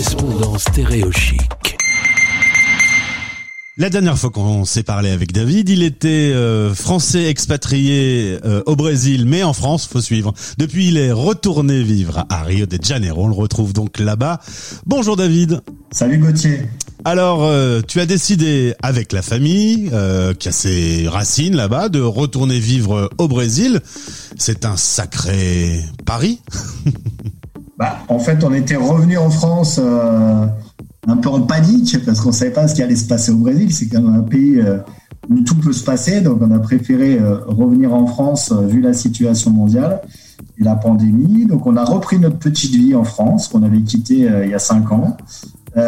correspondant stéréochique. La dernière fois qu'on s'est parlé avec David, il était euh, français expatrié euh, au Brésil, mais en France, faut suivre. Depuis, il est retourné vivre à Rio de Janeiro. On le retrouve donc là-bas. Bonjour David. Salut Gauthier. Alors, euh, tu as décidé avec la famille, qui a ses racines là-bas, de retourner vivre au Brésil. C'est un sacré pari. bah, en fait, on était revenu en France un peu en panique parce qu'on savait pas ce qui allait se passer au Brésil. C'est quand même un pays euh, où tout peut se passer. Donc, on a préféré euh, revenir en France euh, vu la situation mondiale et la pandémie. Donc, on a repris notre petite vie en France qu'on avait quittée il y a cinq ans. on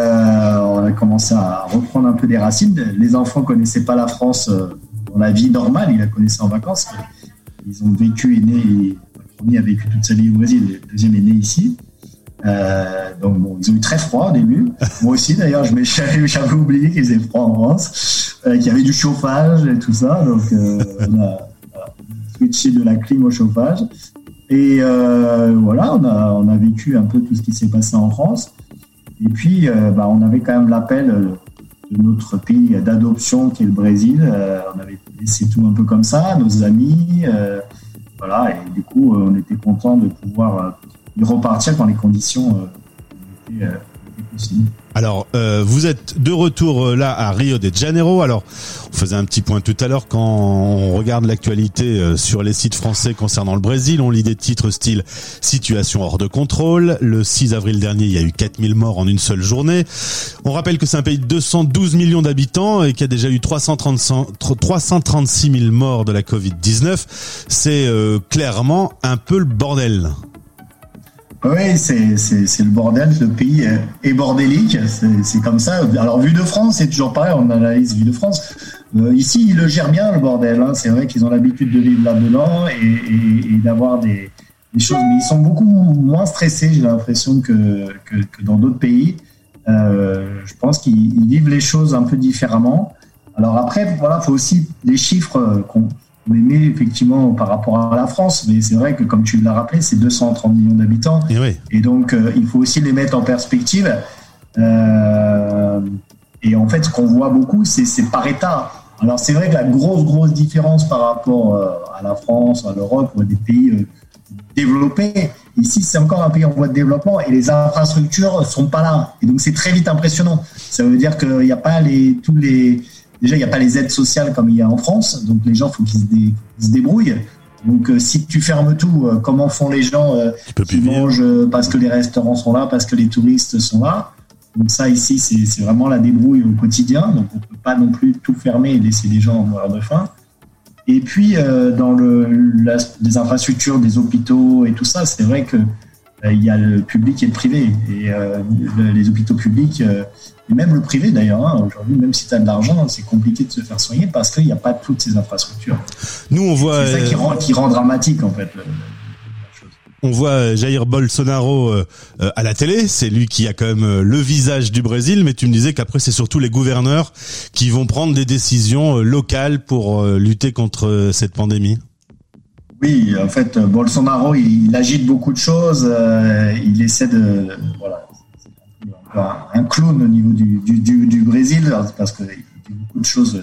a commencé à reprendre un peu des racines. Les enfants connaissaient pas la France dans la vie normale. Ils la connaissaient en vacances. Ils ont vécu et né. Premier a vécu toute sa vie au Brésil. Le deuxième est né ici. Euh, donc bon, ils ont eu très froid au début. Moi aussi d'ailleurs, je j'avais oublié qu'il faisait froid en France, euh, qu'il y avait du chauffage et tout ça. Donc euh, on a switché de la clim au chauffage. Et voilà, on a, on a vécu un peu tout ce qui s'est passé en France. Et puis, bah, on avait quand même l'appel de notre pays d'adoption qui est le Brésil. on avait laissé tout un peu comme ça, nos amis. Voilà, et du coup, on était content de pouvoir il repartir quand les conditions euh, euh. Alors, euh, vous êtes de retour euh, là à Rio de Janeiro. Alors, on faisait un petit point tout à l'heure quand on regarde l'actualité sur les sites français concernant le Brésil. On lit des titres style situation hors de contrôle. Le 6 avril dernier, il y a eu 4000 morts en une seule journée. On rappelle que c'est un pays de 212 millions d'habitants et qu'il a déjà eu 336 000 morts de la Covid-19. C'est clairement un peu le bordel. Oui, c'est le bordel. Le pays est bordélique. C'est comme ça. Alors, Vue de France, c'est toujours pareil. On analyse Vue de France. Euh, ici, ils le gèrent bien, le bordel. Hein. C'est vrai qu'ils ont l'habitude de vivre là-dedans et, d'avoir des, choses. Mais ils sont beaucoup moins stressés, j'ai l'impression, que, que, dans d'autres pays. Euh, je pense qu'ils vivent les choses un peu différemment. Alors après, voilà, faut aussi des chiffres qu'on on aimait effectivement par rapport à la France, mais c'est vrai que comme tu l'as rappelé, c'est 230 millions d'habitants. Et, donc, euh, il faut aussi les mettre en perspective. Euh, et en fait, ce qu'on voit beaucoup, c'est par État. Alors, c'est vrai que la grosse, grosse différence par rapport euh, à la France, à l'Europe ou à des pays développés, ici, c'est encore un pays en voie de développement et les infrastructures sont pas là. Et donc, c'est très vite impressionnant. Ça veut dire qu'il n'y a pas les, tous les déjà, il n'y a pas les aides sociales comme il y a en France, donc les gens, il faut qu'ils se, débrouillent. Donc, euh, si tu fermes tout, euh, comment font les gens euh, qui mangent parce que les restaurants sont là, parce que les touristes sont là Donc ça, ici, c'est vraiment la débrouille au quotidien. Donc, on ne peut pas non plus tout fermer et laisser les gens mourir de faim. Et puis, dans le, les infrastructures, des hôpitaux et tout ça, c'est vrai que il y a le public et le privé. Et les hôpitaux publics et même le privé d'ailleurs, hein, aujourd'hui, même si tu as de l'argent, c'est compliqué de se faire soigner parce qu'il n'y a pas toutes ces infrastructures. Nous, on voit. C'est ça qui rend, qui rend, dramatique en fait. on voit Jair Bolsonaro euh, à la télé, c'est lui qui a quand même euh, le visage du Brésil, mais tu me disais qu'après c'est surtout les gouverneurs qui vont prendre des décisions euh, locales pour lutter contre cette pandémie. Oui, en fait, Bolsonaro, il, agite beaucoup de choses, il essaie de, voilà, un clown au niveau du, du, du, Brésil, parce qu'il a beaucoup de choses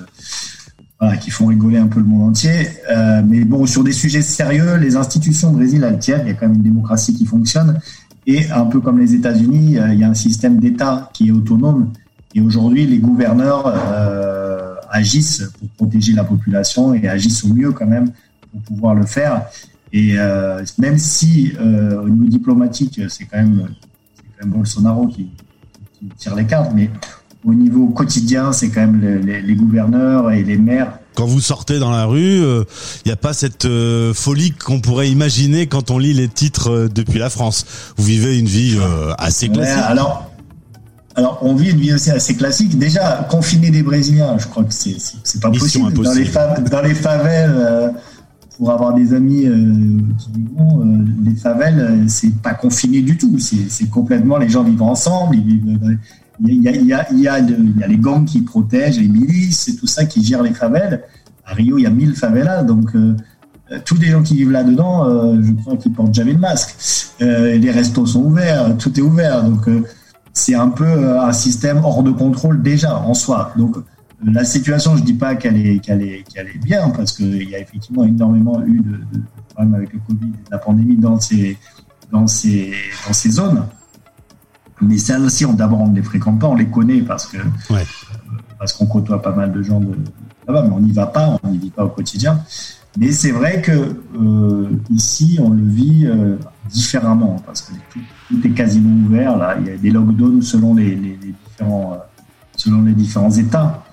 euh, qui font rigoler un peu le monde entier. Euh, mais bon, sur des sujets sérieux, les institutions au Brésil, elles tiennent. Il y a quand même une démocratie qui fonctionne. Et un peu comme les États-Unis, euh, il y a un système d'État qui est autonome. Et aujourd'hui, les gouverneurs euh, agissent pour protéger la population et agissent au mieux quand même pour pouvoir le faire. Et euh, même si au niveau diplomatique, c'est quand même, quand même Bolsonaro qui, qui tire les cartes, mais au niveau quotidien, c'est quand même les, gouverneurs et les maires. Quand vous sortez dans la rue, il euh, n'y a pas cette euh, folie qu'on pourrait imaginer quand on lit les titres euh, depuis la France. Vous vivez une vie assez classique. alors, alors, on vit une vie aussi assez classique. Déjà, confiner des Brésiliens, je crois que c'est c'est pas possible. Dans les, dans les favelles, pour avoir des amis qui vivent, les favelles, c'est pas confiné du tout. C'est complètement, les gens vivent ensemble, il y, a, y a, y a il y a les gangs qui protègent, les milices et tout ça qui gèrent les favelles. À Rio, il y a 1000 favelas, donc euh, tous les gens qui vivent là-dedans, euh, je crois qu'ils portent jamais le masque. Euh, les restos sont ouverts, tout est ouvert, donc c'est un peu un système hors de contrôle déjà en soi. Donc la situation, je dis pas qu'elle est, qu'elle est, qu'elle est bien, parce qu'il y a effectivement énormément eu de, de, problèmes avec le Covid la pandémie dans ces, dans ces, dans ces zones. Mais celles-ci, on, d'abord, on ne les fréquente pas, on les connaît parce que ouais. parce qu'on côtoie pas mal de gens de là-bas, mais on n'y va pas, on n'y vit pas au quotidien. Mais c'est vrai que euh, ici, on le vit euh, différemment parce que tout, tout, est quasiment ouvert. Là, il y a des lockdowns selon les, les, les différents, euh, selon les différents États.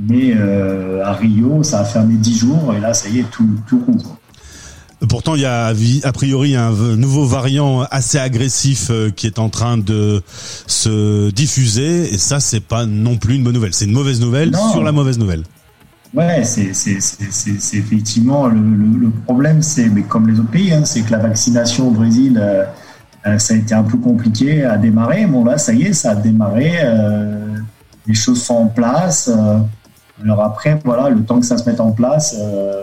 Mais euh, à Rio, ça a fermé 10 jours et là, ça y est, tout, tout rouvre. Pourtant, il y a a priori un nouveau variant assez agressif euh, qui est en train de se diffuser et ça, c'est pas non plus une bonne nouvelle. C'est une mauvaise nouvelle non. sur la mauvaise nouvelle. Ouais, c'est effectivement le, le, le problème, c'est mais comme les autres pays, hein, c'est que la vaccination au Brésil, euh, euh, ça a été un peu compliqué à démarrer. Bon là, ça y est, ça a démarré. Euh, les choses sont en place. Euh, alors après, voilà, le temps que ça se mette en place, euh,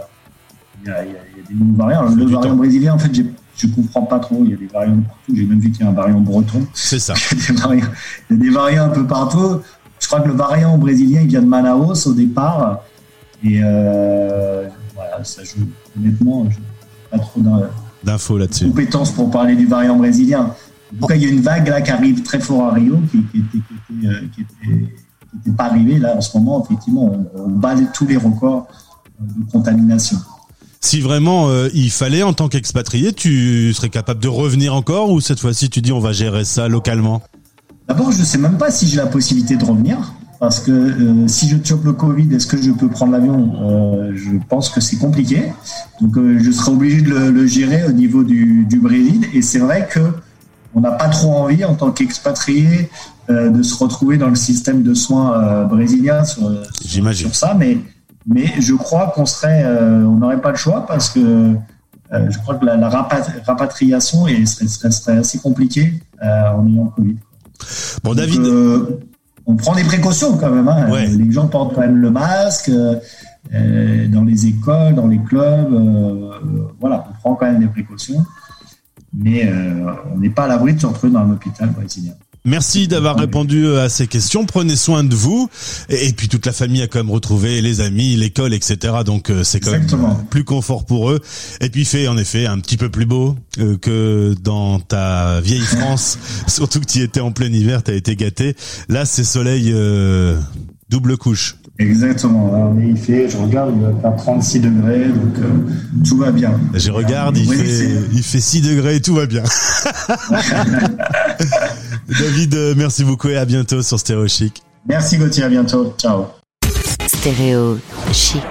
il y, a, il y, a des nouveaux variants. Le variant temps. brésilien, en fait, je ne comprends pas trop. Il y a des variants partout. J'ai même vu qu'il y a un variant breton. C'est ça. il, y a des variants, il y a des variants un peu partout. Je crois que le variant brésilien, il vient de Manaus au départ. Et euh, voilà, ça joue. Honnêtement, je n'ai pas trop d'infos là-dessus. Compétences pour parler du variant brésilien. En tout cas, il y a une vague là qui arrive très fort à Rio, qui, qui était, qui était, euh, qui était n'était pas arrivé. Là, en ce moment, effectivement, on, on bat tous les records de contamination. Si vraiment euh, il fallait, en tant qu'expatrié, tu serais capable de revenir encore ou cette fois-ci tu dis on va gérer ça localement? D'abord, je ne sais même pas si j'ai la possibilité de revenir. Parce que euh, si je chope le Covid, est-ce que je peux prendre l'avion? Euh, Je pense que c'est compliqué. Donc euh, je serai obligé de le, le, gérer au niveau du, du Brésil. Et c'est vrai que on n'a pas trop envie en tant qu'expatrié euh, de se retrouver dans le système de soins euh, brésilien sur, sur, ça, mais, mais je crois qu'on serait, euh, on n'aurait pas le choix parce que je crois que la, la rapatriation est, serait, serait, serait, assez compliquée en ayant le Covid. Bon, David. Donc, on prend des précautions quand même. Hein. Ouais. Les gens portent quand même le masque. Euh, dans les écoles, dans les clubs, euh, voilà, on prend quand même des précautions mais euh, on n'est pas à l'abri de se retrouver dans un hôpital brésilien. Merci d'avoir répondu à ces questions. Prenez soin de vous. Et, puis toute la famille a quand même retrouvé les amis, l'école, etc. Donc euh, c'est quand Exactement. même plus confort pour eux. Et puis fait en effet un petit peu plus beau euh, que dans ta vieille France. Surtout que tu étais en plein hiver, tu as été gâté. Là c'est soleil euh, double couche. Exactement. Là, on est, il fait, je regarde, il va faire 36 degrés, donc euh, tout va bien. Je regarde, il, oui, fait, il fait 6 degrés et tout va bien. David, euh, merci beaucoup et à bientôt sur Stéréo Chic. Merci Gauthier, à bientôt. Ciao. Stéréo Chic.